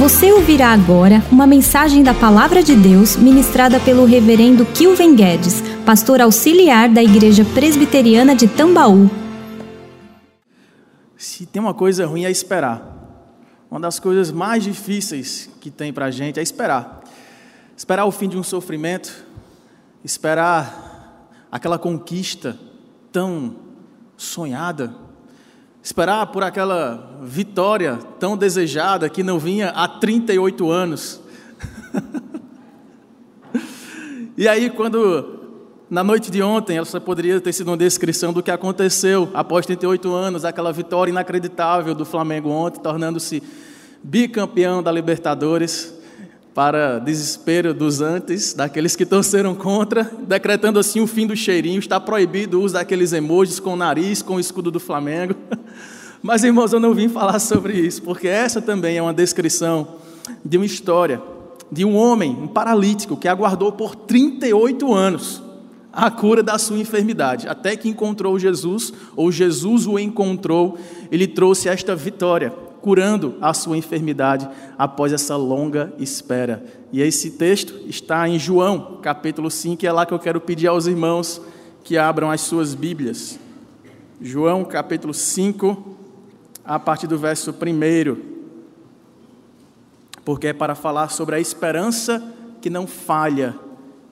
Você ouvirá agora uma mensagem da Palavra de Deus ministrada pelo Reverendo Kilven Guedes, pastor auxiliar da Igreja Presbiteriana de Tambaú. Se tem uma coisa ruim é esperar. Uma das coisas mais difíceis que tem para a gente é esperar. Esperar o fim de um sofrimento, esperar aquela conquista tão sonhada, esperar por aquela vitória tão desejada que não vinha há 38 anos. e aí, quando na noite de ontem, essa poderia ter sido uma descrição do que aconteceu após 38 anos, aquela vitória inacreditável do Flamengo ontem, tornando-se bicampeão da Libertadores, para desespero dos antes, daqueles que torceram contra, decretando assim o fim do cheirinho. Está proibido o uso daqueles emojis com o nariz, com o escudo do Flamengo. Mas, irmãos, eu não vim falar sobre isso, porque essa também é uma descrição de uma história de um homem, um paralítico, que aguardou por 38 anos a cura da sua enfermidade, até que encontrou Jesus, ou Jesus o encontrou, ele trouxe esta vitória, curando a sua enfermidade após essa longa espera. E esse texto está em João, capítulo 5, e é lá que eu quero pedir aos irmãos que abram as suas Bíblias. João, capítulo 5, a partir do verso 1, porque é para falar sobre a esperança que não falha,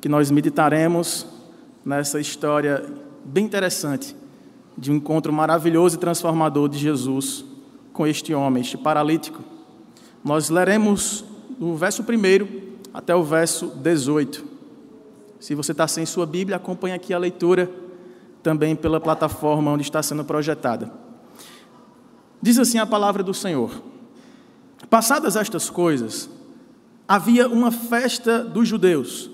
que nós meditaremos nessa história bem interessante de um encontro maravilhoso e transformador de Jesus com este homem, este paralítico. Nós leremos do verso 1 até o verso 18. Se você está sem sua Bíblia, acompanhe aqui a leitura também pela plataforma onde está sendo projetada. Diz assim a palavra do Senhor: Passadas estas coisas, havia uma festa dos judeus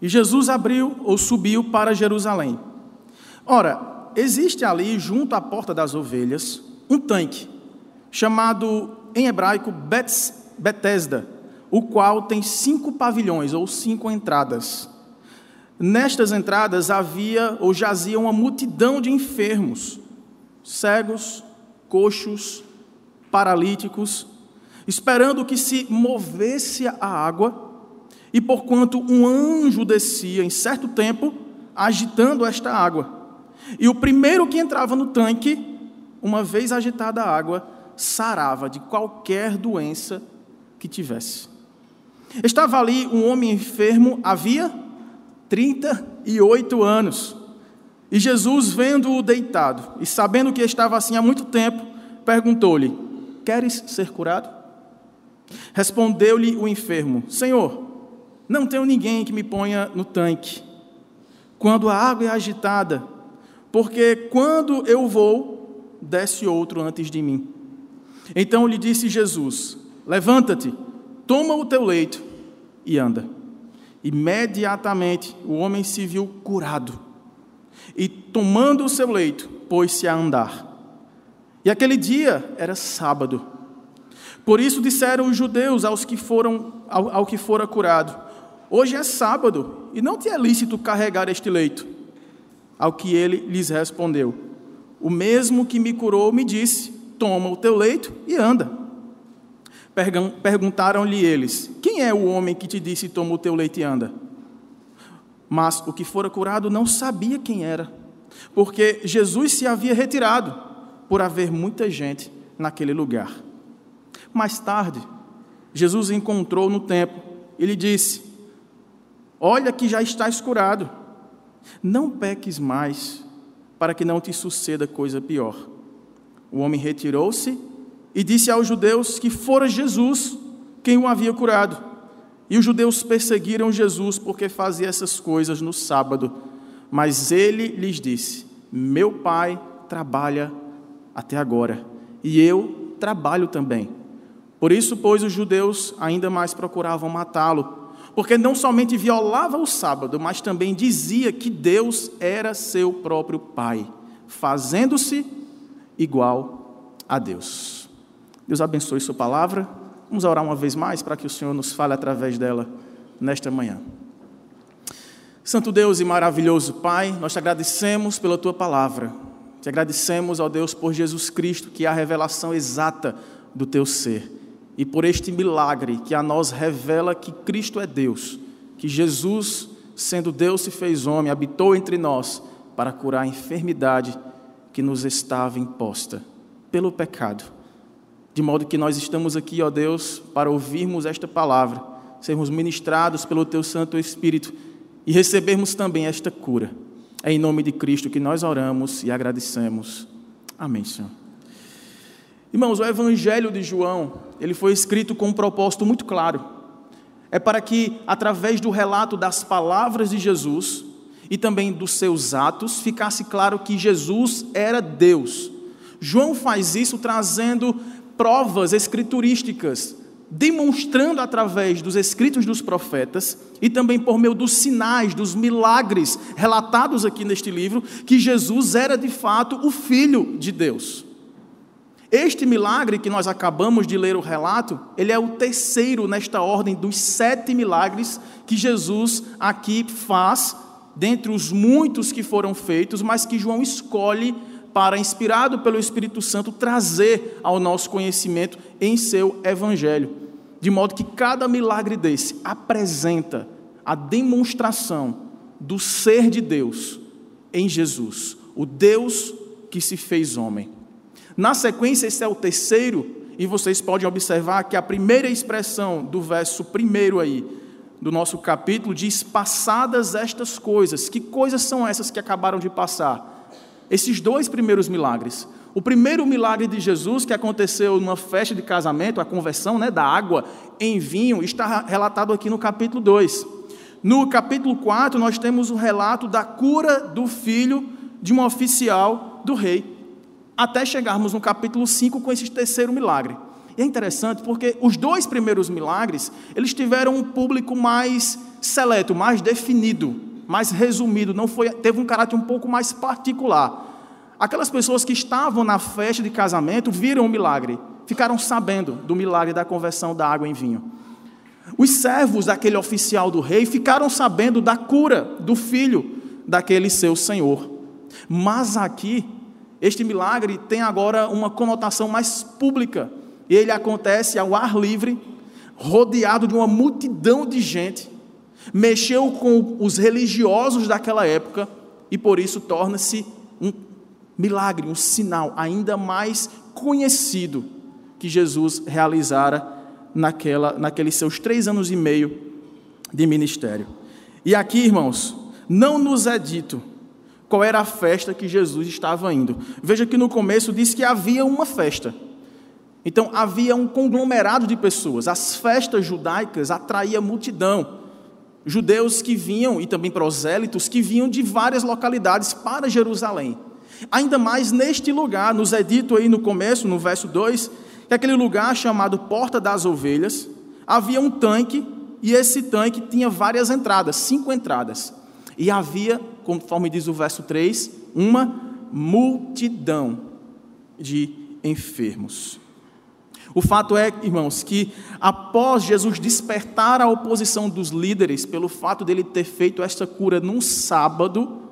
e Jesus abriu ou subiu para Jerusalém. Ora, existe ali, junto à porta das ovelhas, um tanque, chamado em hebraico Betesda, o qual tem cinco pavilhões ou cinco entradas. Nestas entradas havia ou jazia uma multidão de enfermos, cegos, coxos, paralíticos, esperando que se movesse a água e porquanto um anjo descia em certo tempo, agitando esta água. E o primeiro que entrava no tanque, uma vez agitada a água, sarava de qualquer doença que tivesse. Estava ali um homem enfermo, havia 38 anos. E Jesus, vendo-o deitado e sabendo que estava assim há muito tempo, perguntou-lhe: Queres ser curado? Respondeu-lhe o enfermo: Senhor, não tenho ninguém que me ponha no tanque quando a água é agitada, porque quando eu vou, desce outro antes de mim. Então lhe disse Jesus: Levanta-te, toma o teu leito e anda. Imediatamente o homem se viu curado e, tomando o seu leito, pôs-se a andar. E aquele dia era sábado. Por isso disseram os judeus aos que foram ao, ao que fora curado: Hoje é sábado e não te é lícito carregar este leito. Ao que ele lhes respondeu: O mesmo que me curou me disse: Toma o teu leito e anda. Perguntaram-lhe eles: Quem é o homem que te disse: Toma o teu leito e anda? Mas o que fora curado não sabia quem era, porque Jesus se havia retirado, por haver muita gente naquele lugar. Mais tarde, Jesus encontrou no templo e lhe disse: Olha que já estás curado. Não peques mais, para que não te suceda coisa pior. O homem retirou-se e disse aos judeus que fora Jesus quem o havia curado. E os judeus perseguiram Jesus porque fazia essas coisas no sábado. Mas ele lhes disse: Meu pai trabalha até agora, e eu trabalho também. Por isso, pois, os judeus ainda mais procuravam matá-lo porque não somente violava o sábado, mas também dizia que Deus era seu próprio Pai, fazendo-se igual a Deus. Deus abençoe Sua palavra. Vamos orar uma vez mais para que o Senhor nos fale através dela nesta manhã. Santo Deus e maravilhoso Pai, nós te agradecemos pela tua palavra. Te agradecemos, ó Deus, por Jesus Cristo, que é a revelação exata do teu ser. e por este milagre que a nós revela que Cristo é Deus, que Jesus, sendo Deus, se fez homem, habitou entre nós para curar a enfermidade que nos estava imposta pelo pecado. De modo que nós estamos aqui, ó Deus, para ouvirmos esta palavra, sermos ministrados pelo Teu Santo Espírito e recebermos também esta cura. É em nome de Cristo que nós oramos e agradecemos. Amém, Senhor. Irmãos, o Evangelho de João, ele foi escrito com um propósito muito claro. É para que, através do relato das palavras de Jesus e também dos seus atos, ficasse claro que Jesus era Deus. João faz isso trazendo provas escriturísticas, demonstrando através dos escritos dos profetas e também por meio dos sinais, dos milagres relatados aqui neste livro, que Jesus era de fato o Filho de Deus. Este milagre que nós acabamos de ler o relato, ele é o terceiro nesta ordem dos sete milagres que Jesus aqui faz, dentre os muitos que foram feitos, mas que João escolhe para, inspirado pelo Espírito Santo, trazer ao nosso conhecimento em seu evangelho. De modo que cada milagre desse apresenta a demonstração do ser de Deus em Jesus, o Deus que se fez homem. Na sequência, esse é o terceiro, e vocês podem observar que a primeira expressão do verso primeiro aí, do nosso capítulo, diz: Passadas estas coisas. Que coisas são essas que acabaram de passar? Esses dois primeiros milagres. O primeiro milagre de Jesus, que aconteceu numa festa de casamento, a conversão né, da água em vinho, está relatado aqui no capítulo 2. No capítulo 4, nós temos o relato da cura do filho de um oficial do rei até chegarmos no capítulo 5 com esse terceiro milagre. E é interessante porque os dois primeiros milagres, eles tiveram um público mais seleto, mais definido, mais resumido, não foi, teve um caráter um pouco mais particular. Aquelas pessoas que estavam na festa de casamento viram o milagre, ficaram sabendo do milagre da conversão da água em vinho. Os servos daquele oficial do rei ficaram sabendo da cura do filho daquele seu senhor. Mas aqui este milagre tem agora uma conotação mais pública. E ele acontece ao ar livre, rodeado de uma multidão de gente. Mexeu com os religiosos daquela época e por isso torna-se um milagre, um sinal ainda mais conhecido que Jesus realizara naquela, naqueles seus três anos e meio de ministério. E aqui, irmãos, não nos é dito qual era a festa que Jesus estava indo. Veja que no começo diz que havia uma festa. Então havia um conglomerado de pessoas. As festas judaicas atraíam multidão. Judeus que vinham e também prosélitos que vinham de várias localidades para Jerusalém. Ainda mais neste lugar, nos é dito aí no começo, no verso 2, que aquele lugar chamado Porta das Ovelhas, havia um tanque e esse tanque tinha várias entradas, cinco entradas. E havia, conforme diz o verso 3, uma multidão de enfermos. O fato é, irmãos, que após Jesus despertar a oposição dos líderes pelo fato dele ter feito esta cura num sábado,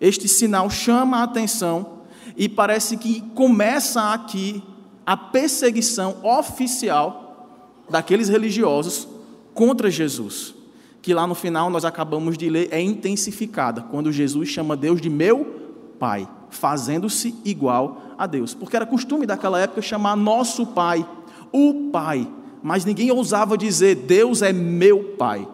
este sinal chama a atenção e parece que começa aqui a perseguição oficial daqueles religiosos contra Jesus que lá no final nós acabamos de ler, é intensificada, quando Jesus chama Deus de meu Pai, fazendo-se igual a Deus. Porque era costume daquela época chamar nosso Pai, o Pai, mas ninguém ousava dizer Deus é meu Pai,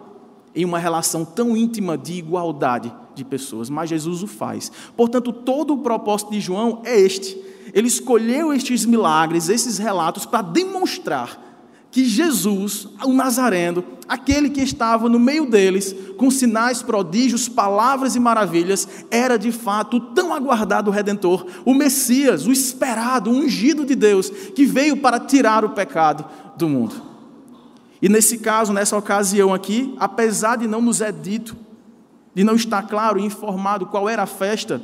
em uma relação tão íntima de igualdade de pessoas, mas Jesus o faz. Portanto, todo o propósito de João é este. Ele escolheu estes milagres, esses relatos, para demonstrar que Jesus, o Nazareno, aquele que estava no meio deles, com sinais, prodígios, palavras e maravilhas, era de fato o tão aguardado Redentor, o Messias, o esperado, o ungido de Deus, que veio para tirar o pecado do mundo. E nesse caso, nessa ocasião aqui, apesar de não nos é dito, de não estar claro e informado qual era a festa,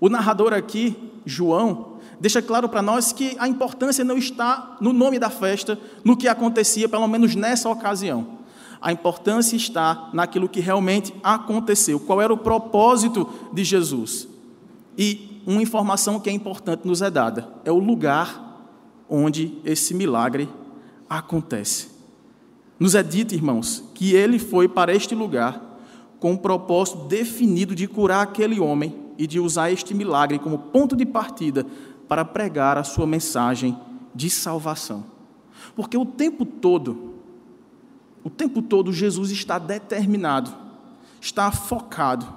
o narrador aqui, João, deixa claro para nós que a importância não está no nome da festa, no que acontecia, pelo menos nessa ocasião. A importância está naquilo que realmente aconteceu, qual era o propósito de Jesus. E uma informação que é importante nos é dada: é o lugar onde esse milagre acontece. Nos é dito, irmãos, que ele foi para este lugar com um propósito definido de curar aquele homem e de usar este milagre como ponto de partida para pregar a sua mensagem de salvação. Porque o tempo todo, o tempo todo Jesus está determinado, está focado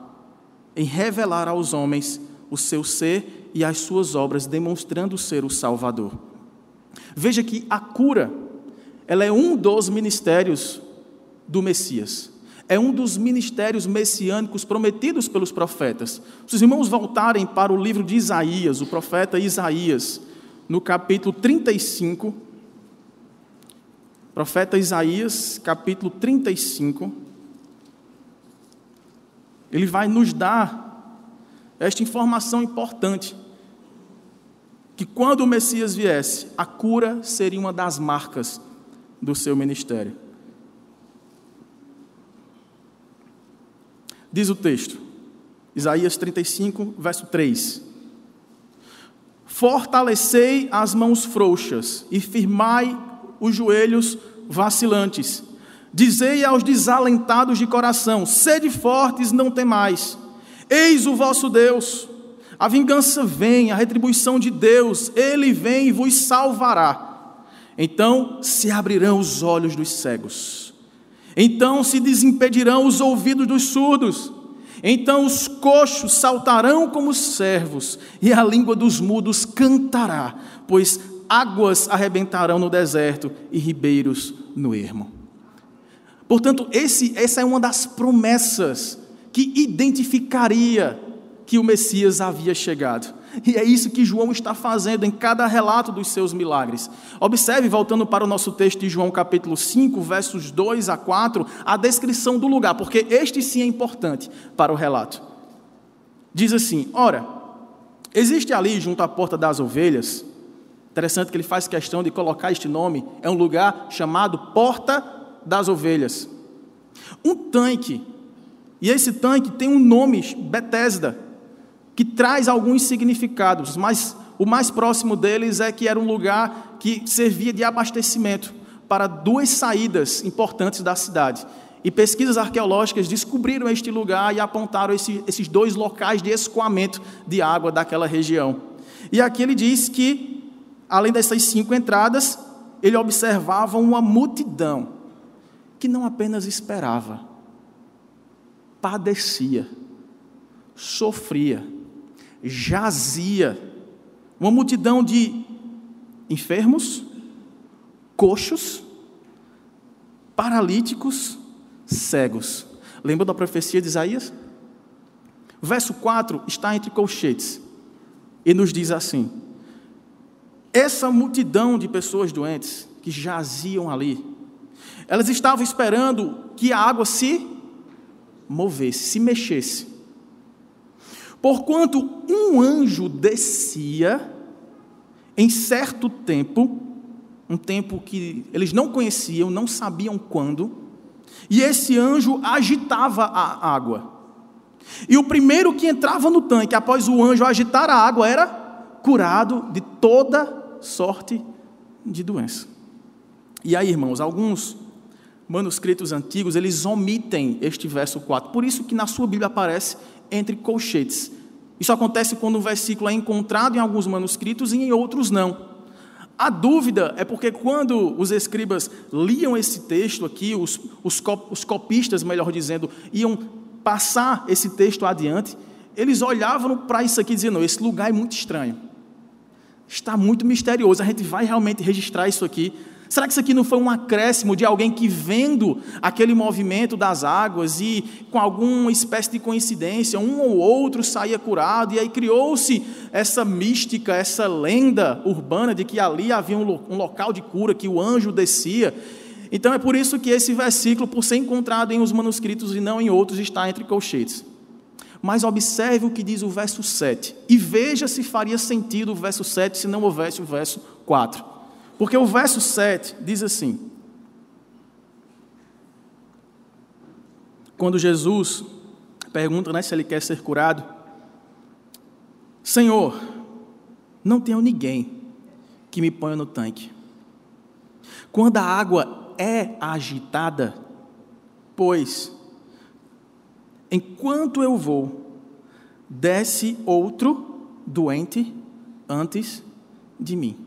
em revelar aos homens o seu ser e as suas obras, demonstrando ser o Salvador. Veja que a cura, ela é um dos ministérios do Messias. É um dos ministérios messiânicos prometidos pelos profetas. Se os irmãos voltarem para o livro de Isaías, o profeta Isaías, no capítulo 35, profeta Isaías, capítulo 35, ele vai nos dar esta informação importante: que quando o Messias viesse, a cura seria uma das marcas do seu ministério. Diz o texto, Isaías 35, verso 3: Fortalecei as mãos frouxas e firmai os joelhos vacilantes. Dizei aos desalentados de coração: sede fortes, não temais. Eis o vosso Deus. A vingança vem, a retribuição de Deus, ele vem e vos salvará. Então se abrirão os olhos dos cegos então se desimpedirão os ouvidos dos surdos. Então os coxos saltarão como servos, e a língua dos mudos cantará, pois águas arrebentarão no deserto e ribeiros no ermo. Portanto, esse, essa é uma das promessas que identificaria que o Messias havia chegado. E é isso que João está fazendo em cada relato dos seus milagres. Observe, voltando para o nosso texto de João capítulo 5, versos 2 a 4, a descrição do lugar, porque este sim é importante para o relato. Diz assim: Ora, existe ali junto à porta das ovelhas, interessante que ele faz questão de colocar este nome, é um lugar chamado Porta das Ovelhas. Um tanque, e esse tanque tem um nome, Betesda que traz alguns significados, mas o mais próximo deles é que era um lugar que servia de abastecimento para duas saídas importantes da cidade. E pesquisas arqueológicas descobriram este lugar e apontaram esse, esses dois locais de escoamento de água daquela região. E aqui ele diz que, além dessas cinco entradas, ele observava uma multidão que não apenas esperava, padecia, sofria jazia uma multidão de enfermos, coxos, paralíticos, cegos. Lembra da profecia de Isaías? verso 4 está entre colchetes e nos diz assim: essa multidão de pessoas doentes que jaziam ali, elas estavam esperando que a água se movesse, se mexesse. Porquanto um anjo descia em certo tempo, um tempo que eles não conheciam, não sabiam quando, e esse anjo agitava a água. E o primeiro que entrava no tanque após o anjo agitar a água era curado de toda sorte de doença. E aí, irmãos, alguns manuscritos antigos, eles omitem este verso 4. Por isso que na sua Bíblia aparece entre colchetes. Isso acontece quando o versículo é encontrado em alguns manuscritos e em outros não. A dúvida é porque quando os escribas liam esse texto aqui, os, os, os copistas, melhor dizendo, iam passar esse texto adiante, eles olhavam para isso aqui dizendo: esse lugar é muito estranho, está muito misterioso, a gente vai realmente registrar isso aqui. Será que isso aqui não foi um acréscimo de alguém que, vendo aquele movimento das águas e com alguma espécie de coincidência, um ou outro saía curado, e aí criou-se essa mística, essa lenda urbana de que ali havia um local de cura, que o anjo descia. Então é por isso que esse versículo, por ser encontrado em uns manuscritos e não em outros, está entre colchetes. Mas observe o que diz o verso 7 e veja se faria sentido o verso 7 se não houvesse o verso 4. Porque o verso 7 diz assim: Quando Jesus pergunta né, se ele quer ser curado, Senhor, não tenho ninguém que me ponha no tanque. Quando a água é agitada, pois, enquanto eu vou, desce outro doente antes de mim.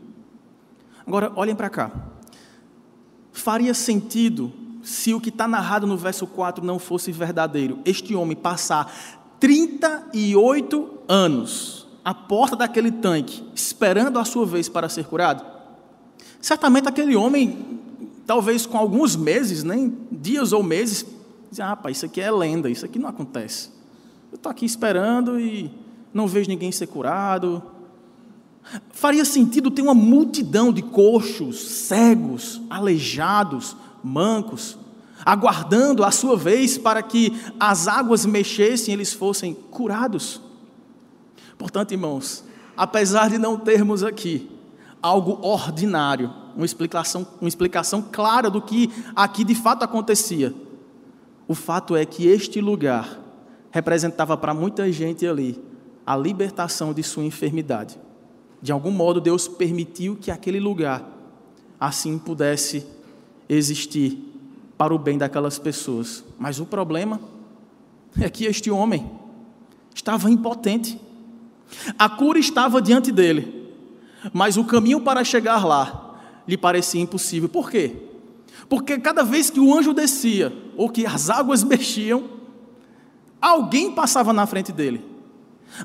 Agora, olhem para cá. Faria sentido se o que está narrado no verso 4 não fosse verdadeiro. Este homem passar 38 anos à porta daquele tanque, esperando a sua vez para ser curado. Certamente aquele homem, talvez com alguns meses, nem dias ou meses, dizia: ah, rapaz, isso aqui é lenda, isso aqui não acontece. Eu estou aqui esperando e não vejo ninguém ser curado, Faria sentido ter uma multidão de coxos, cegos, aleijados, mancos, aguardando a sua vez para que as águas mexessem e eles fossem curados. Portanto, irmãos, apesar de não termos aqui algo ordinário, uma explicação, uma explicação clara do que aqui de fato acontecia, o fato é que este lugar representava para muita gente ali a libertação de sua enfermidade. De algum modo, Deus permitiu que aquele lugar assim pudesse existir para o bem daquelas pessoas. Mas o problema é que este homem estava impotente. A cura estava diante dele, mas o caminho para chegar lá lhe parecia impossível. Por quê? Porque cada vez que o anjo descia ou que as águas mexiam, alguém passava na frente dele.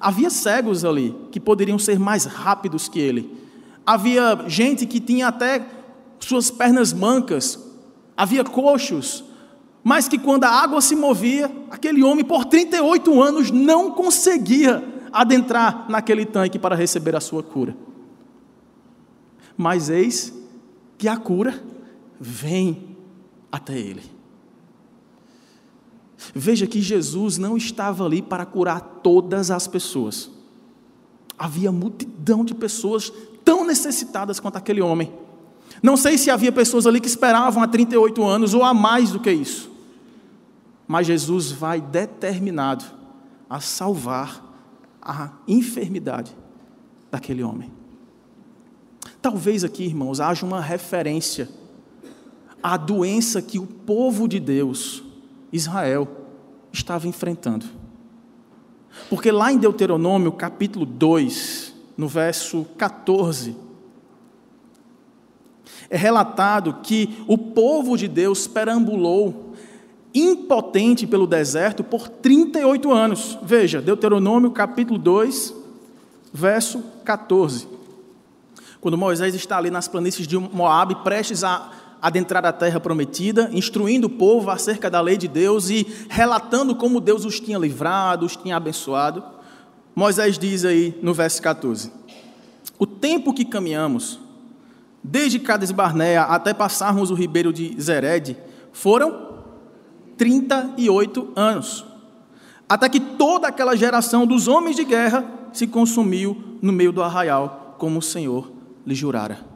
Havia cegos ali que poderiam ser mais rápidos que ele. Havia gente que tinha até suas pernas mancas. Havia coxos. Mas que quando a água se movia, aquele homem por 38 anos não conseguia adentrar naquele tanque para receber a sua cura. Mas eis que a cura vem até ele. Veja que Jesus não estava ali para curar todas as pessoas. Havia multidão de pessoas tão necessitadas quanto aquele homem. Não sei se havia pessoas ali que esperavam há 38 anos ou há mais do que isso. Mas Jesus vai determinado a salvar a enfermidade daquele homem. Talvez aqui, irmãos, haja uma referência à doença que o povo de Deus Israel estava enfrentando. Porque lá em Deuteronômio, capítulo 2, no verso 14, é relatado que o povo de Deus perambulou impotente pelo deserto por 38 anos. Veja, Deuteronômio capítulo 2, verso 14. Quando Moisés está ali nas planícies de Moabe, prestes a adentrar a terra prometida, instruindo o povo acerca da lei de Deus e relatando como Deus os tinha livrado, os tinha abençoado. Moisés diz aí no verso 14: O tempo que caminhamos, desde Cades Barnea até passarmos o ribeiro de Zered, foram 38 anos, até que toda aquela geração dos homens de guerra se consumiu no meio do arraial, como o Senhor lhe jurara.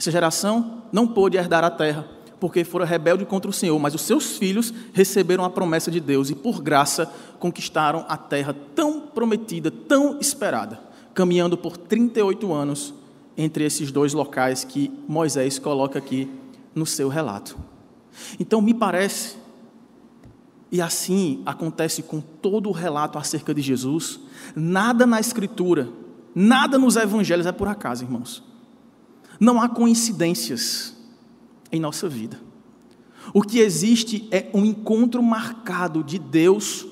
Essa geração não pôde herdar a terra, porque foram rebeldes contra o Senhor, mas os seus filhos receberam a promessa de Deus e, por graça, conquistaram a terra tão prometida, tão esperada, caminhando por 38 anos entre esses dois locais que Moisés coloca aqui no seu relato. Então, me parece, e assim acontece com todo o relato acerca de Jesus, nada na Escritura, nada nos Evangelhos é por acaso, irmãos. Não há coincidências em nossa vida. O que existe é um encontro marcado de Deus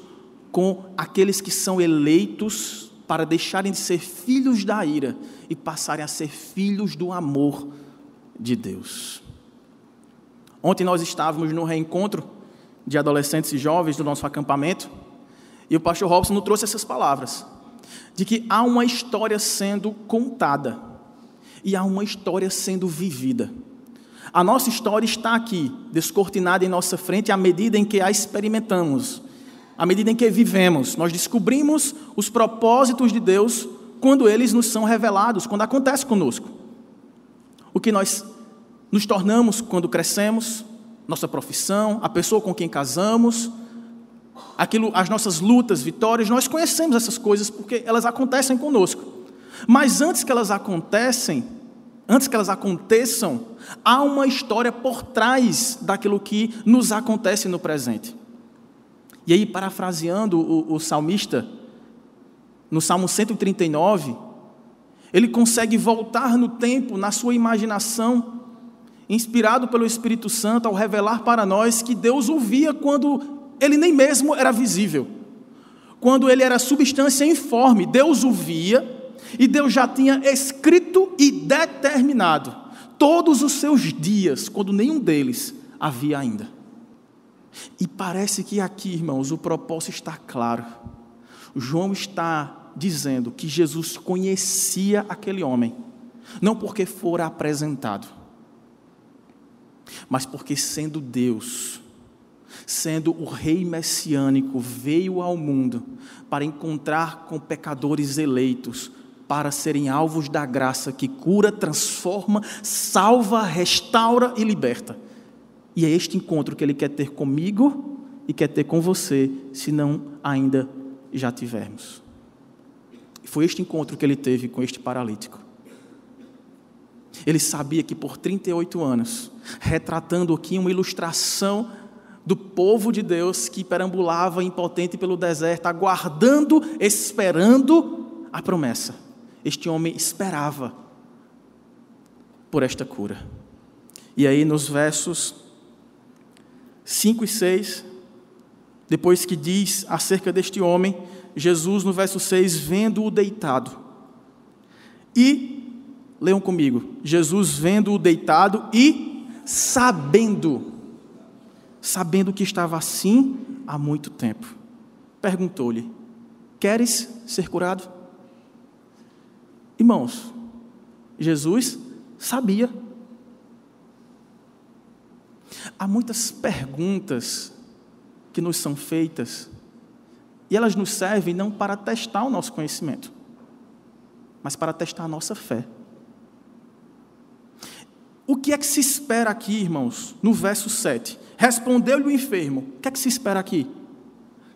com aqueles que são eleitos para deixarem de ser filhos da ira e passarem a ser filhos do amor de Deus. Ontem nós estávamos no reencontro de adolescentes e jovens do nosso acampamento e o pastor Robson nos trouxe essas palavras de que há uma história sendo contada e há uma história sendo vivida. A nossa história está aqui, descortinada em nossa frente, à medida em que a experimentamos, à medida em que vivemos. Nós descobrimos os propósitos de Deus quando eles nos são revelados, quando acontece conosco. O que nós nos tornamos quando crescemos, nossa profissão, a pessoa com quem casamos, aquilo, as nossas lutas, vitórias, nós conhecemos essas coisas porque elas acontecem conosco. Mas antes que elas acontecem, antes que elas aconteçam, há uma história por trás daquilo que nos acontece no presente. E aí, parafraseando o, o salmista, no Salmo 139, ele consegue voltar no tempo, na sua imaginação, inspirado pelo Espírito Santo, ao revelar para nós que Deus ouvia quando ele nem mesmo era visível. Quando ele era substância informe, Deus o via e Deus já tinha escrito e determinado todos os seus dias, quando nenhum deles havia ainda. E parece que aqui, irmãos, o propósito está claro. João está dizendo que Jesus conhecia aquele homem, não porque fora apresentado, mas porque, sendo Deus, sendo o rei messiânico, veio ao mundo para encontrar com pecadores eleitos, para serem alvos da graça que cura, transforma, salva, restaura e liberta. E é este encontro que ele quer ter comigo e quer ter com você, se não ainda já tivermos. Foi este encontro que ele teve com este paralítico. Ele sabia que por 38 anos, retratando aqui uma ilustração do povo de Deus que perambulava impotente pelo deserto, aguardando, esperando a promessa este homem esperava por esta cura. E aí, nos versos 5 e 6, depois que diz acerca deste homem, Jesus, no verso 6, vendo-o deitado. E, leiam comigo, Jesus vendo-o deitado e sabendo, sabendo que estava assim há muito tempo, perguntou-lhe: Queres ser curado? Irmãos, Jesus sabia. Há muitas perguntas que nos são feitas e elas nos servem não para testar o nosso conhecimento, mas para testar a nossa fé. O que é que se espera aqui, irmãos, no verso 7? Respondeu-lhe o enfermo: O que é que se espera aqui?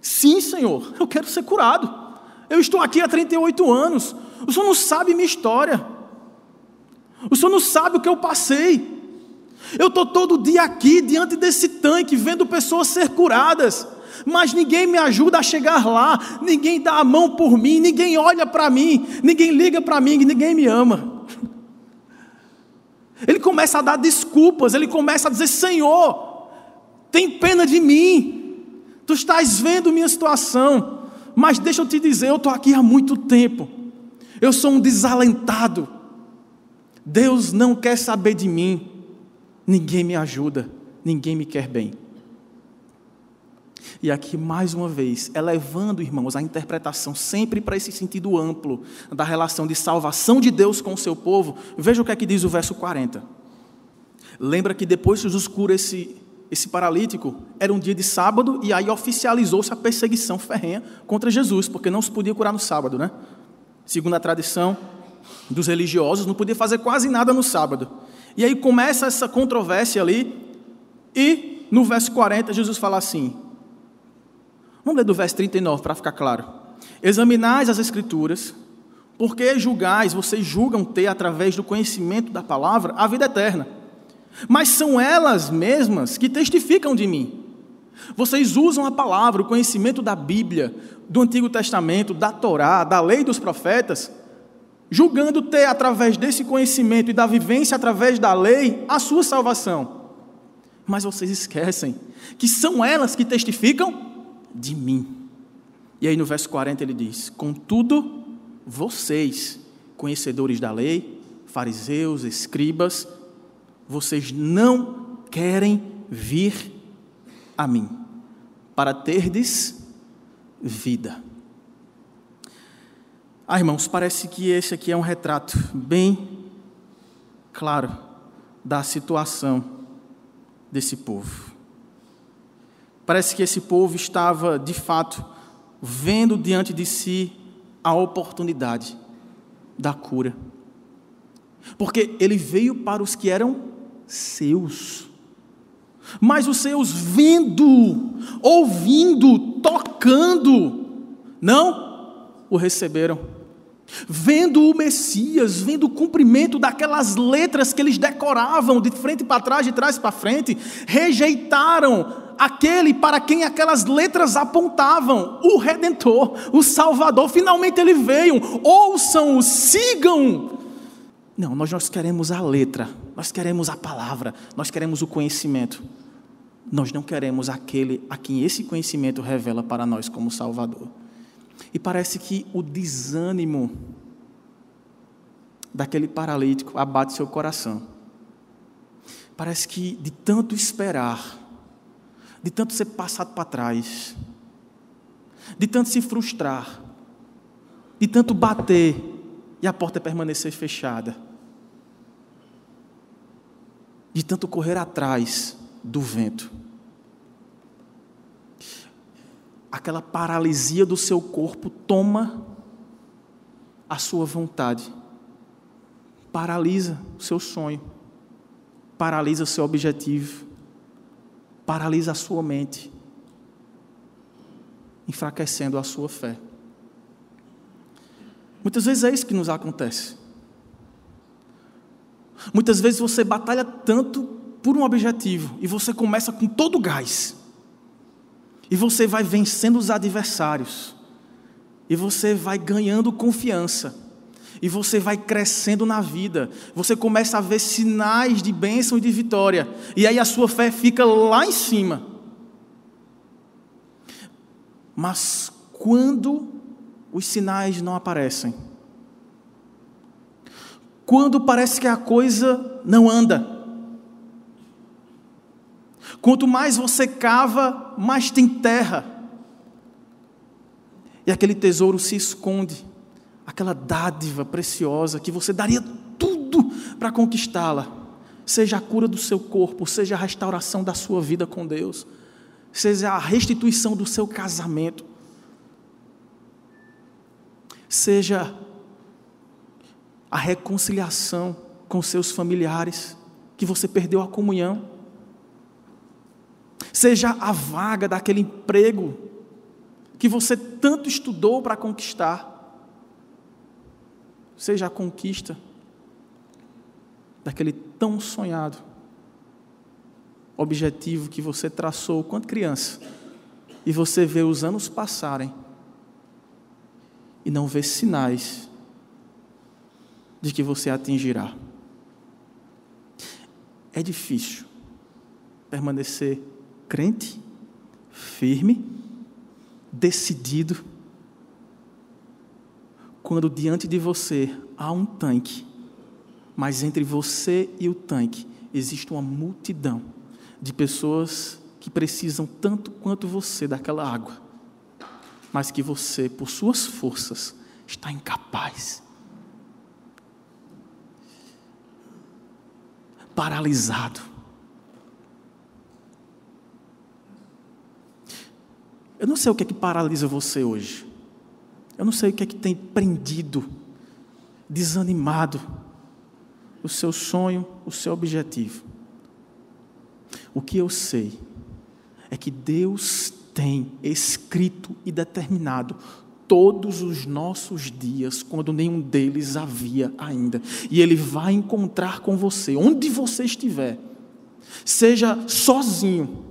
Sim, Senhor, eu quero ser curado. Eu estou aqui há 38 anos. O senhor não sabe minha história. O senhor não sabe o que eu passei. Eu estou todo dia aqui, diante desse tanque, vendo pessoas ser curadas. Mas ninguém me ajuda a chegar lá, ninguém dá a mão por mim, ninguém olha para mim, ninguém liga para mim, ninguém me ama. Ele começa a dar desculpas, ele começa a dizer: Senhor, tem pena de mim, tu estás vendo minha situação, mas deixa eu te dizer, eu estou aqui há muito tempo eu sou um desalentado. Deus não quer saber de mim, ninguém me ajuda, ninguém me quer bem. E aqui, mais uma vez, elevando, irmãos, a interpretação sempre para esse sentido amplo da relação de salvação de Deus com o seu povo, veja o que é que diz o verso 40. Lembra que depois que Jesus cura esse, esse paralítico, era um dia de sábado e aí oficializou-se a perseguição ferrenha contra Jesus, porque não se podia curar no sábado, né? segundo a tradição dos religiosos, não podia fazer quase nada no sábado. E aí começa essa controvérsia ali, e no verso 40 Jesus fala assim: Vamos ler do verso 39 para ficar claro. Examinais as Escrituras, porque julgais, vocês julgam ter, através do conhecimento da palavra, a vida eterna. Mas são elas mesmas que testificam de mim. Vocês usam a palavra, o conhecimento da Bíblia, do Antigo Testamento, da Torá, da lei dos profetas, julgando ter, através desse conhecimento e da vivência através da lei, a sua salvação. Mas vocês esquecem que são elas que testificam de mim. E aí no verso 40 ele diz: Contudo, vocês, conhecedores da lei, fariseus, escribas, vocês não querem vir a mim, para terdes vida. Ah, irmãos, parece que esse aqui é um retrato bem claro da situação desse povo. Parece que esse povo estava, de fato, vendo diante de si a oportunidade da cura. Porque ele veio para os que eram seus mas os seus vendo, ouvindo, tocando, não o receberam. vendo o Messias, vendo o cumprimento daquelas letras que eles decoravam de frente para trás, de trás para frente, rejeitaram aquele para quem aquelas letras apontavam, o Redentor, o Salvador. Finalmente ele veio. Ouçam-o, sigam. Não, nós, nós queremos a letra, nós queremos a palavra, nós queremos o conhecimento. Nós não queremos aquele a quem esse conhecimento revela para nós como Salvador. E parece que o desânimo daquele paralítico abate seu coração. Parece que de tanto esperar, de tanto ser passado para trás, de tanto se frustrar, de tanto bater e a porta permanecer fechada, de tanto correr atrás do vento. Aquela paralisia do seu corpo toma a sua vontade, paralisa o seu sonho, paralisa o seu objetivo, paralisa a sua mente, enfraquecendo a sua fé. Muitas vezes é isso que nos acontece. Muitas vezes você batalha tanto por um objetivo e você começa com todo o gás. E você vai vencendo os adversários. E você vai ganhando confiança. E você vai crescendo na vida. Você começa a ver sinais de bênção e de vitória. E aí a sua fé fica lá em cima. Mas quando os sinais não aparecem, quando parece que a coisa não anda, quanto mais você cava, mais tem terra, e aquele tesouro se esconde, aquela dádiva preciosa que você daria tudo para conquistá-la, seja a cura do seu corpo, seja a restauração da sua vida com Deus, seja a restituição do seu casamento, seja a reconciliação com seus familiares, que você perdeu a comunhão, seja a vaga daquele emprego que você tanto estudou para conquistar, seja a conquista daquele tão sonhado objetivo que você traçou quando criança, e você vê os anos passarem e não vê sinais de que você atingirá. É difícil permanecer crente, firme, decidido, quando diante de você há um tanque, mas entre você e o tanque existe uma multidão de pessoas que precisam tanto quanto você daquela água, mas que você, por suas forças, está incapaz paralisado. Eu não sei o que é que paralisa você hoje. Eu não sei o que é que tem prendido, desanimado o seu sonho, o seu objetivo. O que eu sei é que Deus tem escrito e determinado todos os nossos dias, quando nenhum deles havia ainda. E Ele vai encontrar com você, onde você estiver, seja sozinho,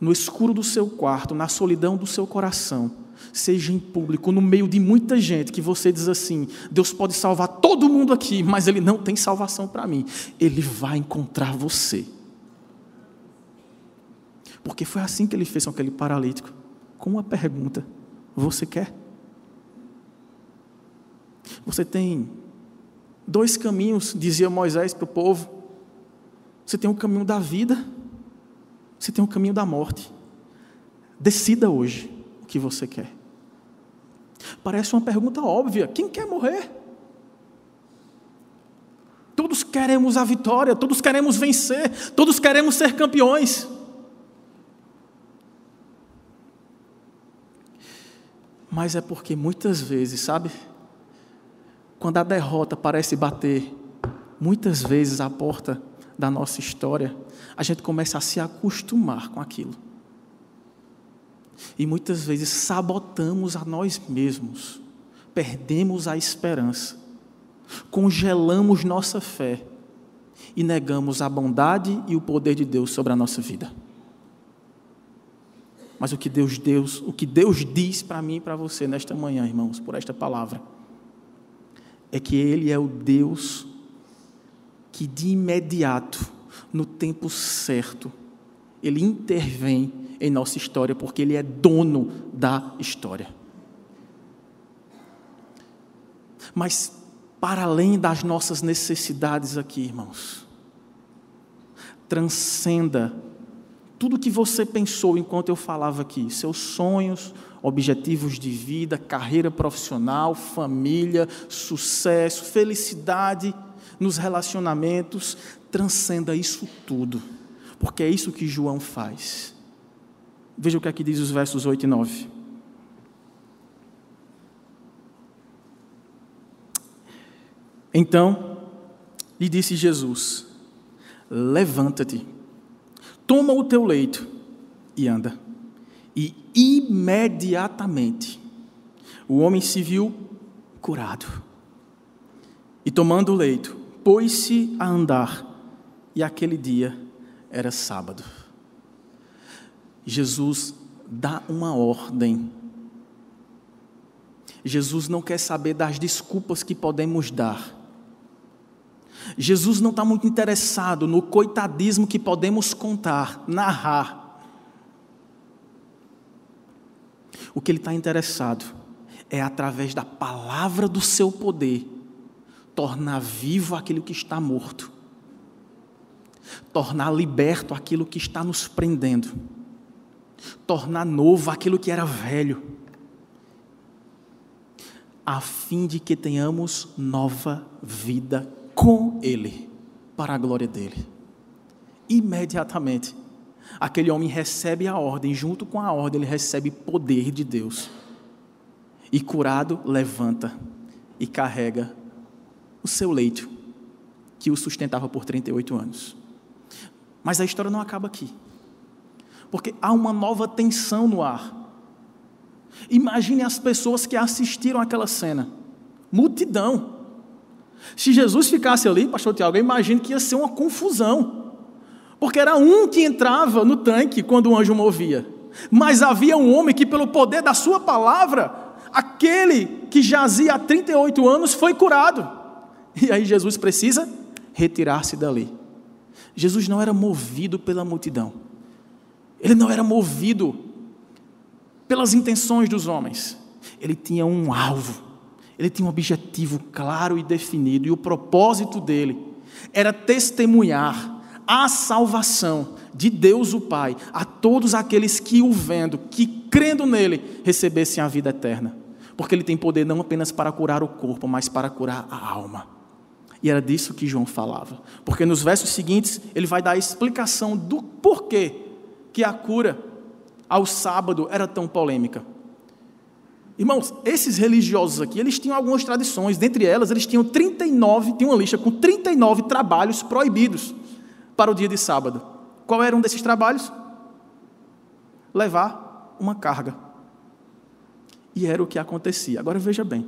no escuro do seu quarto, na solidão do seu coração, seja em público, no meio de muita gente, que você diz assim: Deus pode salvar todo mundo aqui, mas Ele não tem salvação para mim. Ele vai encontrar você. Porque foi assim que ele fez com aquele paralítico com uma pergunta. Você quer? Você tem dois caminhos, dizia Moisés para o povo. Você tem o caminho da vida, você tem o caminho da morte. Decida hoje o que você quer. Parece uma pergunta óbvia: quem quer morrer? Todos queremos a vitória, todos queremos vencer, todos queremos ser campeões. Mas é porque muitas vezes, sabe? Quando a derrota parece bater, muitas vezes a porta da nossa história, a gente começa a se acostumar com aquilo. E muitas vezes sabotamos a nós mesmos perdemos a esperança, congelamos nossa fé e negamos a bondade e o poder de Deus sobre a nossa vida. Mas o que Deus, Deus, o que Deus diz para mim e para você nesta manhã, irmãos, por esta palavra, é que Ele é o Deus que de imediato, no tempo certo, Ele intervém em nossa história, porque Ele é dono da história. Mas, para além das nossas necessidades aqui, irmãos, transcenda tudo que você pensou enquanto eu falava aqui, seus sonhos, objetivos de vida, carreira profissional, família, sucesso, felicidade nos relacionamentos, transcenda isso tudo, porque é isso que João faz. Veja o que aqui diz os versos 8 e 9. Então lhe disse Jesus: Levanta-te, toma o teu leito e anda. E imediatamente o homem se viu curado. E tomando o leito, pôs-se a andar, e aquele dia era sábado. Jesus dá uma ordem. Jesus não quer saber das desculpas que podemos dar. Jesus não está muito interessado no coitadismo que podemos contar, narrar. O que ele está interessado é através da palavra do seu poder tornar vivo aquilo que está morto, tornar liberto aquilo que está nos prendendo, tornar novo aquilo que era velho, a fim de que tenhamos nova vida com Ele, para a glória dele. Imediatamente, aquele homem recebe a ordem, junto com a ordem, ele recebe poder de Deus. E curado, levanta e carrega o seu leito, que o sustentava por 38 anos. Mas a história não acaba aqui, porque há uma nova tensão no ar. Imagine as pessoas que assistiram aquela cena multidão. Se Jesus ficasse ali, pastor Tiago, eu imagino que ia ser uma confusão. Porque era um que entrava no tanque quando o anjo movia. Mas havia um homem que, pelo poder da sua palavra, aquele que jazia há 38 anos foi curado. E aí Jesus precisa retirar-se dali. Jesus não era movido pela multidão. Ele não era movido pelas intenções dos homens. Ele tinha um alvo. Ele tinha um objetivo claro e definido, e o propósito dele era testemunhar a salvação de Deus o Pai a todos aqueles que o vendo, que crendo nele, recebessem a vida eterna. Porque ele tem poder não apenas para curar o corpo, mas para curar a alma. E era disso que João falava. Porque nos versos seguintes ele vai dar a explicação do porquê que a cura ao sábado era tão polêmica. Irmãos, esses religiosos aqui, eles tinham algumas tradições, dentre elas, eles tinham 39, tinha uma lista com 39 trabalhos proibidos para o dia de sábado. Qual era um desses trabalhos? Levar uma carga. E era o que acontecia. Agora veja bem,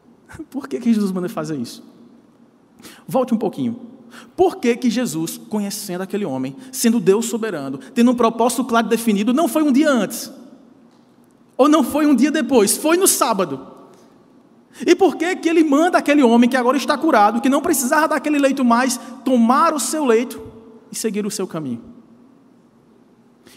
por que, que Jesus manda fazer isso? Volte um pouquinho. Por que, que Jesus, conhecendo aquele homem, sendo Deus soberano, tendo um propósito claro e definido, não foi um dia antes? Ou não foi um dia depois? Foi no sábado. E por que, que ele manda aquele homem que agora está curado, que não precisava daquele leito mais, tomar o seu leito e seguir o seu caminho?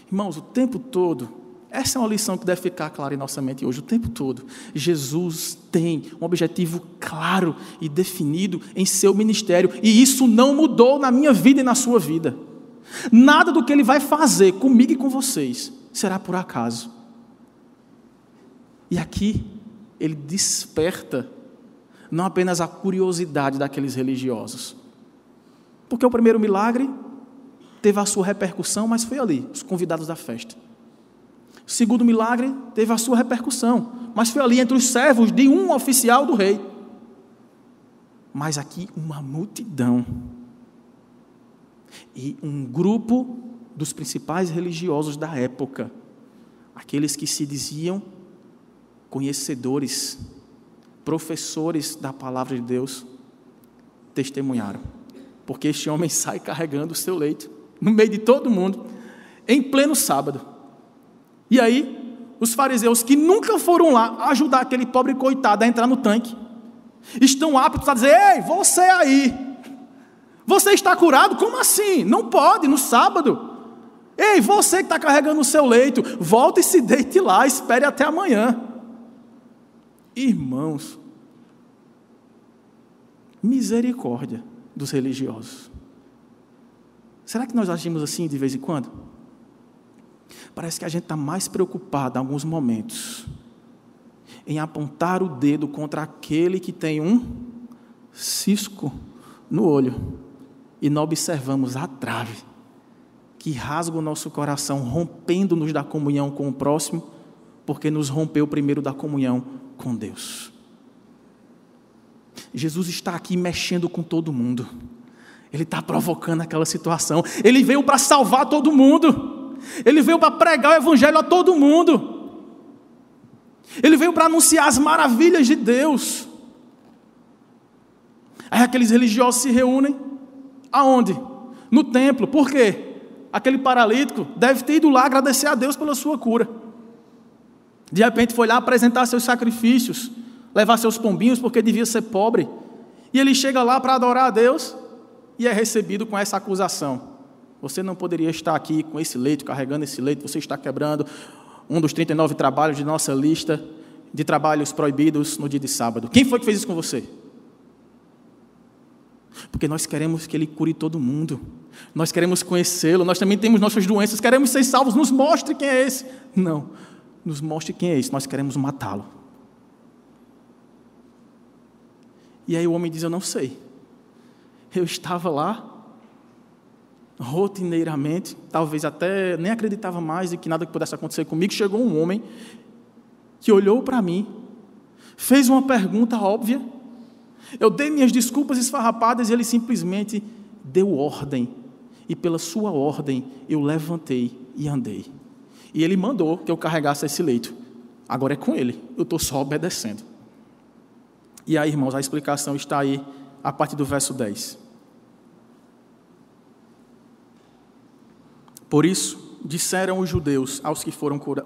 Irmãos, o tempo todo, essa é uma lição que deve ficar clara em nossa mente hoje, o tempo todo. Jesus tem um objetivo claro e definido em seu ministério, e isso não mudou na minha vida e na sua vida. Nada do que ele vai fazer comigo e com vocês será por acaso. E aqui ele desperta não apenas a curiosidade daqueles religiosos. Porque o primeiro milagre teve a sua repercussão, mas foi ali, os convidados da festa. O segundo milagre teve a sua repercussão, mas foi ali entre os servos de um oficial do rei. Mas aqui uma multidão. E um grupo dos principais religiosos da época, aqueles que se diziam conhecedores professores da palavra de Deus testemunharam. Porque este homem sai carregando o seu leito, no meio de todo mundo, em pleno sábado. E aí, os fariseus que nunca foram lá ajudar aquele pobre coitado a entrar no tanque, estão aptos a dizer: Ei, você aí, você está curado? Como assim? Não pode, no sábado. Ei, você que está carregando o seu leito, volte e se deite lá, espere até amanhã. Irmãos, misericórdia dos religiosos. Será que nós agimos assim de vez em quando? Parece que a gente está mais preocupado em alguns momentos em apontar o dedo contra aquele que tem um cisco no olho e não observamos a trave que rasga o nosso coração, rompendo-nos da comunhão com o próximo, porque nos rompeu primeiro da comunhão com Deus. Jesus está aqui mexendo com todo mundo. Ele está provocando aquela situação. Ele veio para salvar todo mundo. Ele veio para pregar o evangelho a todo mundo. Ele veio para anunciar as maravilhas de Deus. Aí aqueles religiosos se reúnem. Aonde? No templo. Por quê? Aquele paralítico deve ter ido lá agradecer a Deus pela sua cura. De repente foi lá apresentar seus sacrifícios, levar seus pombinhos porque devia ser pobre. E ele chega lá para adorar a Deus e é recebido com essa acusação. Você não poderia estar aqui com esse leito, carregando esse leito, você está quebrando um dos 39 trabalhos de nossa lista de trabalhos proibidos no dia de sábado. Quem foi que fez isso com você? Porque nós queremos que Ele cure todo mundo. Nós queremos conhecê-lo, nós também temos nossas doenças, queremos ser salvos. Nos mostre quem é esse. Não, nos mostre quem é esse, nós queremos matá-lo. E aí o homem diz: Eu não sei. Eu estava lá, rotineiramente, talvez até nem acreditava mais em que nada pudesse acontecer comigo. Chegou um homem que olhou para mim, fez uma pergunta óbvia. Eu dei minhas desculpas esfarrapadas e ele simplesmente deu ordem. E pela sua ordem eu levantei e andei. E ele mandou que eu carregasse esse leito. Agora é com ele, eu estou só obedecendo. E aí, irmãos, a explicação está aí a partir do verso 10. Por isso, disseram os judeus aos que foram cura...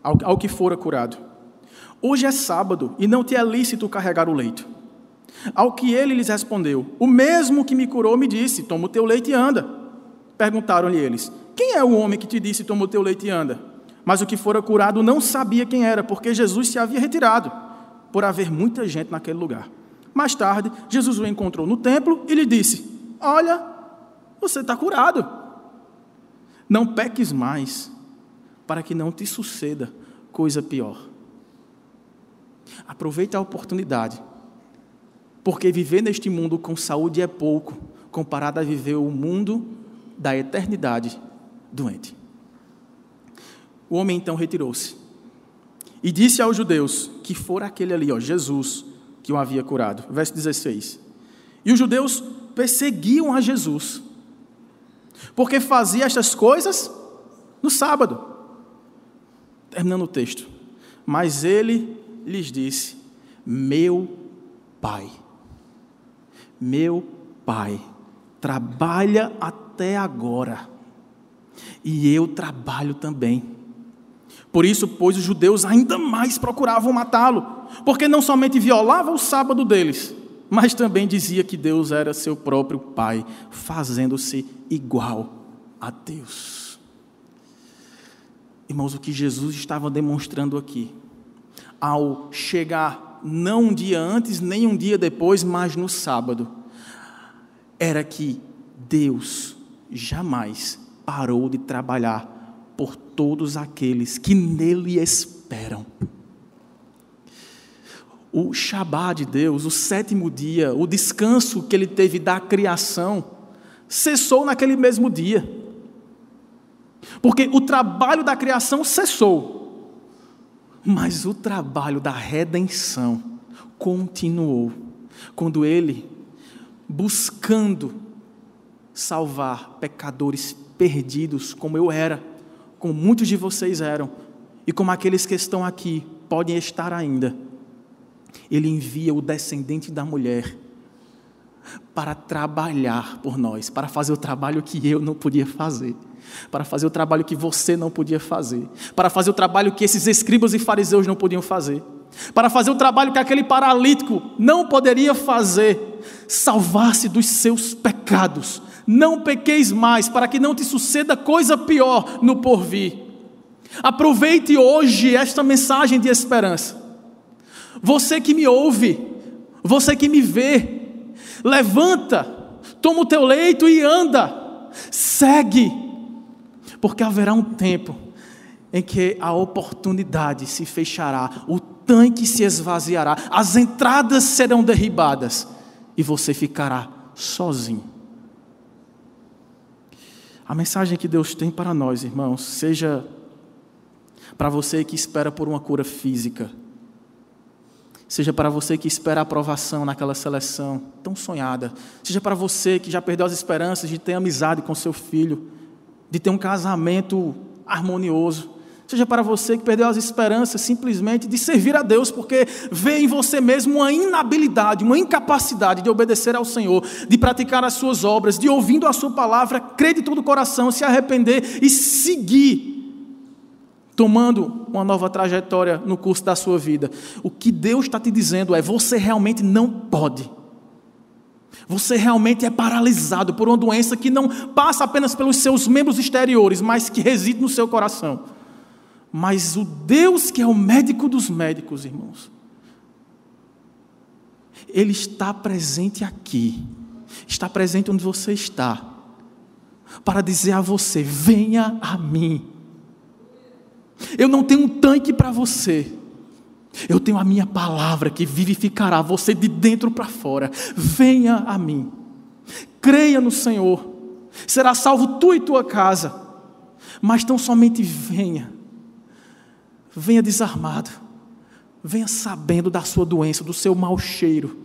ao, ao que fora curado: Hoje é sábado e não te é lícito carregar o leito. Ao que ele lhes respondeu: O mesmo que me curou me disse: Toma o teu leite e anda. Perguntaram-lhe eles: Quem é o homem que te disse: Toma o teu leite e anda? Mas o que fora curado não sabia quem era, porque Jesus se havia retirado por haver muita gente naquele lugar. Mais tarde, Jesus o encontrou no templo e lhe disse: Olha, você está curado. Não peques mais, para que não te suceda coisa pior. Aproveite a oportunidade, porque viver neste mundo com saúde é pouco, comparado a viver o mundo da eternidade doente. O homem então retirou-se e disse aos judeus que fora aquele ali, ó, Jesus, que o havia curado. Verso 16. E os judeus perseguiam a Jesus, porque fazia estas coisas no sábado. Terminando o texto. Mas ele lhes disse: Meu pai, meu pai, trabalha até agora, e eu trabalho também. Por isso, pois, os judeus ainda mais procuravam matá-lo, porque não somente violava o sábado deles, mas também dizia que Deus era seu próprio Pai, fazendo-se igual a Deus. Irmãos, o que Jesus estava demonstrando aqui, ao chegar não um dia antes, nem um dia depois, mas no sábado, era que Deus jamais parou de trabalhar por todos aqueles que nele esperam. O Shabá de Deus, o sétimo dia, o descanso que ele teve da criação, cessou naquele mesmo dia. Porque o trabalho da criação cessou, mas o trabalho da redenção continuou. Quando ele, buscando salvar pecadores perdidos, como eu era, como muitos de vocês eram, e como aqueles que estão aqui podem estar ainda. Ele envia o descendente da mulher para trabalhar por nós, para fazer o trabalho que eu não podia fazer, para fazer o trabalho que você não podia fazer, para fazer o trabalho que esses escribas e fariseus não podiam fazer, para fazer o trabalho que aquele paralítico não poderia fazer, salvar-se dos seus pecados. Não pequeis mais, para que não te suceda coisa pior no porvir. Aproveite hoje esta mensagem de esperança. Você que me ouve, você que me vê, levanta, toma o teu leito e anda, segue, porque haverá um tempo em que a oportunidade se fechará, o tanque se esvaziará, as entradas serão derribadas e você ficará sozinho. A mensagem que Deus tem para nós, irmãos, seja para você que espera por uma cura física, seja para você que espera a aprovação naquela seleção tão sonhada, seja para você que já perdeu as esperanças de ter amizade com seu filho, de ter um casamento harmonioso, seja para você que perdeu as esperanças simplesmente de servir a Deus, porque vê em você mesmo uma inabilidade, uma incapacidade de obedecer ao Senhor, de praticar as suas obras, de ouvindo a sua palavra, crer de todo o coração, se arrepender e seguir tomando uma nova trajetória no curso da sua vida. O que Deus está te dizendo é: você realmente não pode. Você realmente é paralisado por uma doença que não passa apenas pelos seus membros exteriores, mas que reside no seu coração. Mas o Deus que é o médico dos médicos, irmãos, Ele está presente aqui, está presente onde você está, para dizer a você: venha a mim. Eu não tenho um tanque para você. Eu tenho a minha palavra que vivificará você de dentro para fora. Venha a mim. Creia no Senhor. Será salvo tu e tua casa. Mas tão somente venha. Venha desarmado. Venha sabendo da sua doença, do seu mau cheiro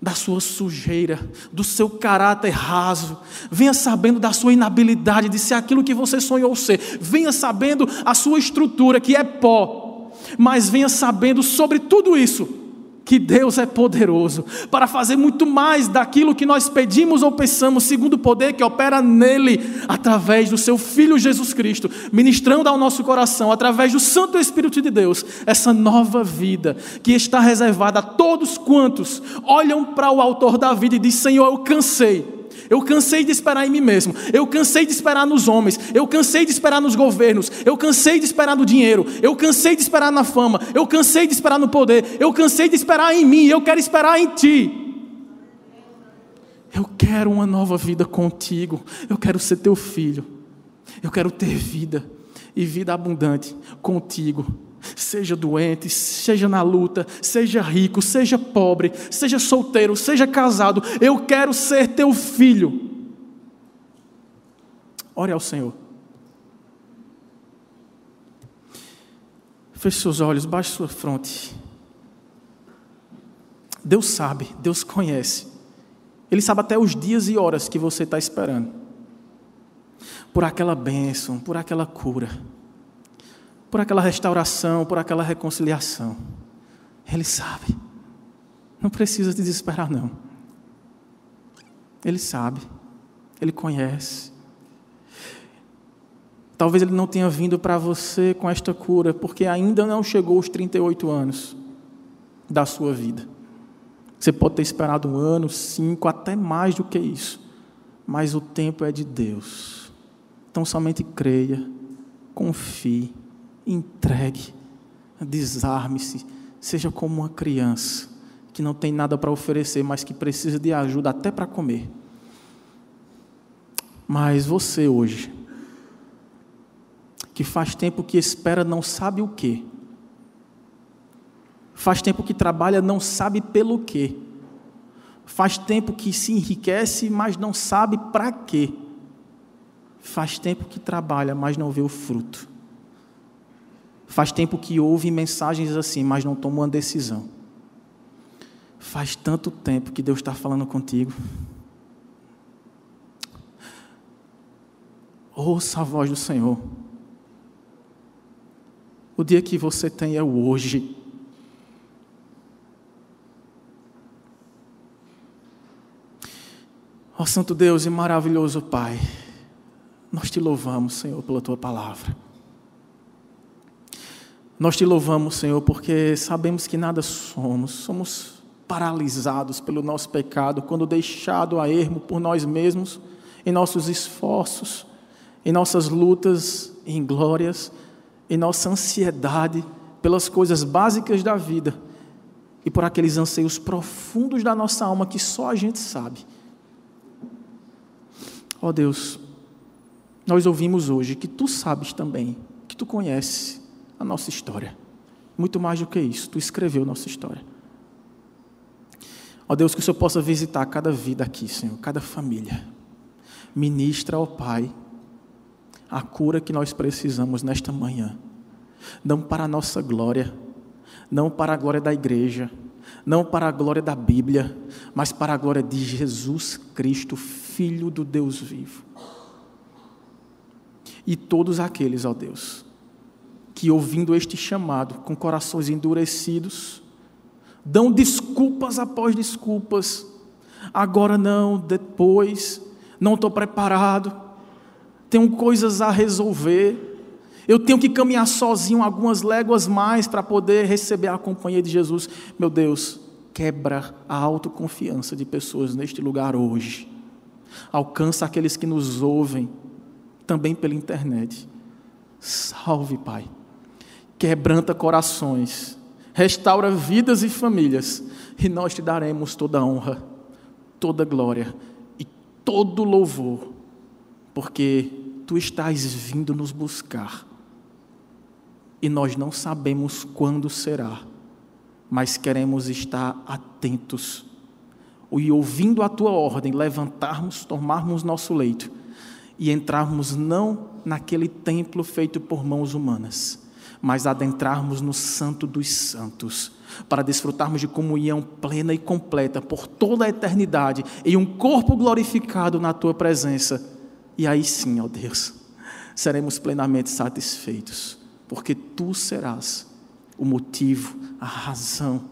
da sua sujeira, do seu caráter raso. Venha sabendo da sua inabilidade de ser aquilo que você sonhou ser. Venha sabendo a sua estrutura, que é pó. Mas venha sabendo sobre tudo isso que Deus é poderoso para fazer muito mais daquilo que nós pedimos ou pensamos, segundo o poder que opera nele, através do seu Filho Jesus Cristo, ministrando ao nosso coração, através do Santo Espírito de Deus, essa nova vida que está reservada a todos quantos olham para o Autor da vida e dizem: Senhor, eu cansei. Eu cansei de esperar em mim mesmo. Eu cansei de esperar nos homens. Eu cansei de esperar nos governos. Eu cansei de esperar no dinheiro. Eu cansei de esperar na fama. Eu cansei de esperar no poder. Eu cansei de esperar em mim. Eu quero esperar em ti. Eu quero uma nova vida contigo. Eu quero ser teu filho. Eu quero ter vida e vida abundante contigo seja doente, seja na luta, seja rico, seja pobre, seja solteiro, seja casado, eu quero ser teu filho. Ore ao Senhor. Feche seus olhos, baixe sua fronte. Deus sabe, Deus conhece. Ele sabe até os dias e horas que você está esperando. Por aquela bênção, por aquela cura por aquela restauração, por aquela reconciliação. Ele sabe. Não precisa desesperar, não. Ele sabe. Ele conhece. Talvez ele não tenha vindo para você com esta cura, porque ainda não chegou os 38 anos da sua vida. Você pode ter esperado um ano, cinco, até mais do que isso. Mas o tempo é de Deus. Então somente creia, confie entregue, desarme-se, seja como uma criança que não tem nada para oferecer, mas que precisa de ajuda até para comer. Mas você hoje, que faz tempo que espera não sabe o que, faz tempo que trabalha não sabe pelo que, faz tempo que se enriquece, mas não sabe para quê, faz tempo que trabalha, mas não vê o fruto. Faz tempo que ouve mensagens assim, mas não toma uma decisão. Faz tanto tempo que Deus está falando contigo. Ouça a voz do Senhor. O dia que você tem é o hoje. Ó oh, Santo Deus e maravilhoso Pai, nós te louvamos, Senhor, pela tua palavra. Nós te louvamos, Senhor, porque sabemos que nada somos, somos paralisados pelo nosso pecado, quando deixado a ermo por nós mesmos, em nossos esforços, em nossas lutas, em glórias, em nossa ansiedade pelas coisas básicas da vida e por aqueles anseios profundos da nossa alma que só a gente sabe. Ó oh Deus, nós ouvimos hoje que tu sabes também, que tu conheces a nossa história. Muito mais do que isso, tu escreveu nossa história. Ó Deus, que o Senhor possa visitar cada vida aqui, Senhor, cada família. Ministra ao Pai a cura que nós precisamos nesta manhã. Não para a nossa glória, não para a glória da igreja, não para a glória da Bíblia, mas para a glória de Jesus Cristo, Filho do Deus vivo. E todos aqueles, ó Deus, que ouvindo este chamado, com corações endurecidos, dão desculpas após desculpas, agora não, depois, não estou preparado, tenho coisas a resolver, eu tenho que caminhar sozinho algumas léguas mais para poder receber a companhia de Jesus. Meu Deus, quebra a autoconfiança de pessoas neste lugar hoje. Alcança aqueles que nos ouvem também pela internet. Salve, Pai quebranta corações, restaura vidas e famílias, e nós te daremos toda honra, toda glória e todo louvor, porque tu estás vindo nos buscar, e nós não sabemos quando será, mas queremos estar atentos e ouvindo a tua ordem, levantarmos, tomarmos nosso leito e entrarmos não naquele templo feito por mãos humanas mas adentrarmos no Santo dos Santos, para desfrutarmos de comunhão plena e completa por toda a eternidade, em um corpo glorificado na tua presença. E aí sim, ó Deus, seremos plenamente satisfeitos, porque tu serás o motivo, a razão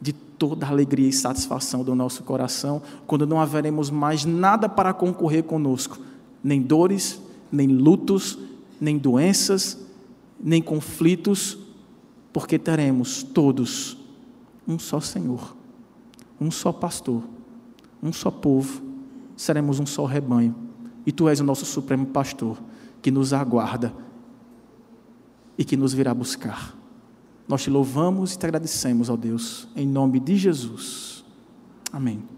de toda a alegria e satisfação do nosso coração, quando não haveremos mais nada para concorrer conosco, nem dores, nem lutos, nem doenças, nem conflitos, porque teremos todos um só Senhor, um só pastor, um só povo, seremos um só rebanho, e tu és o nosso supremo pastor, que nos aguarda e que nos virá buscar. Nós te louvamos e te agradecemos, ó Deus, em nome de Jesus. Amém.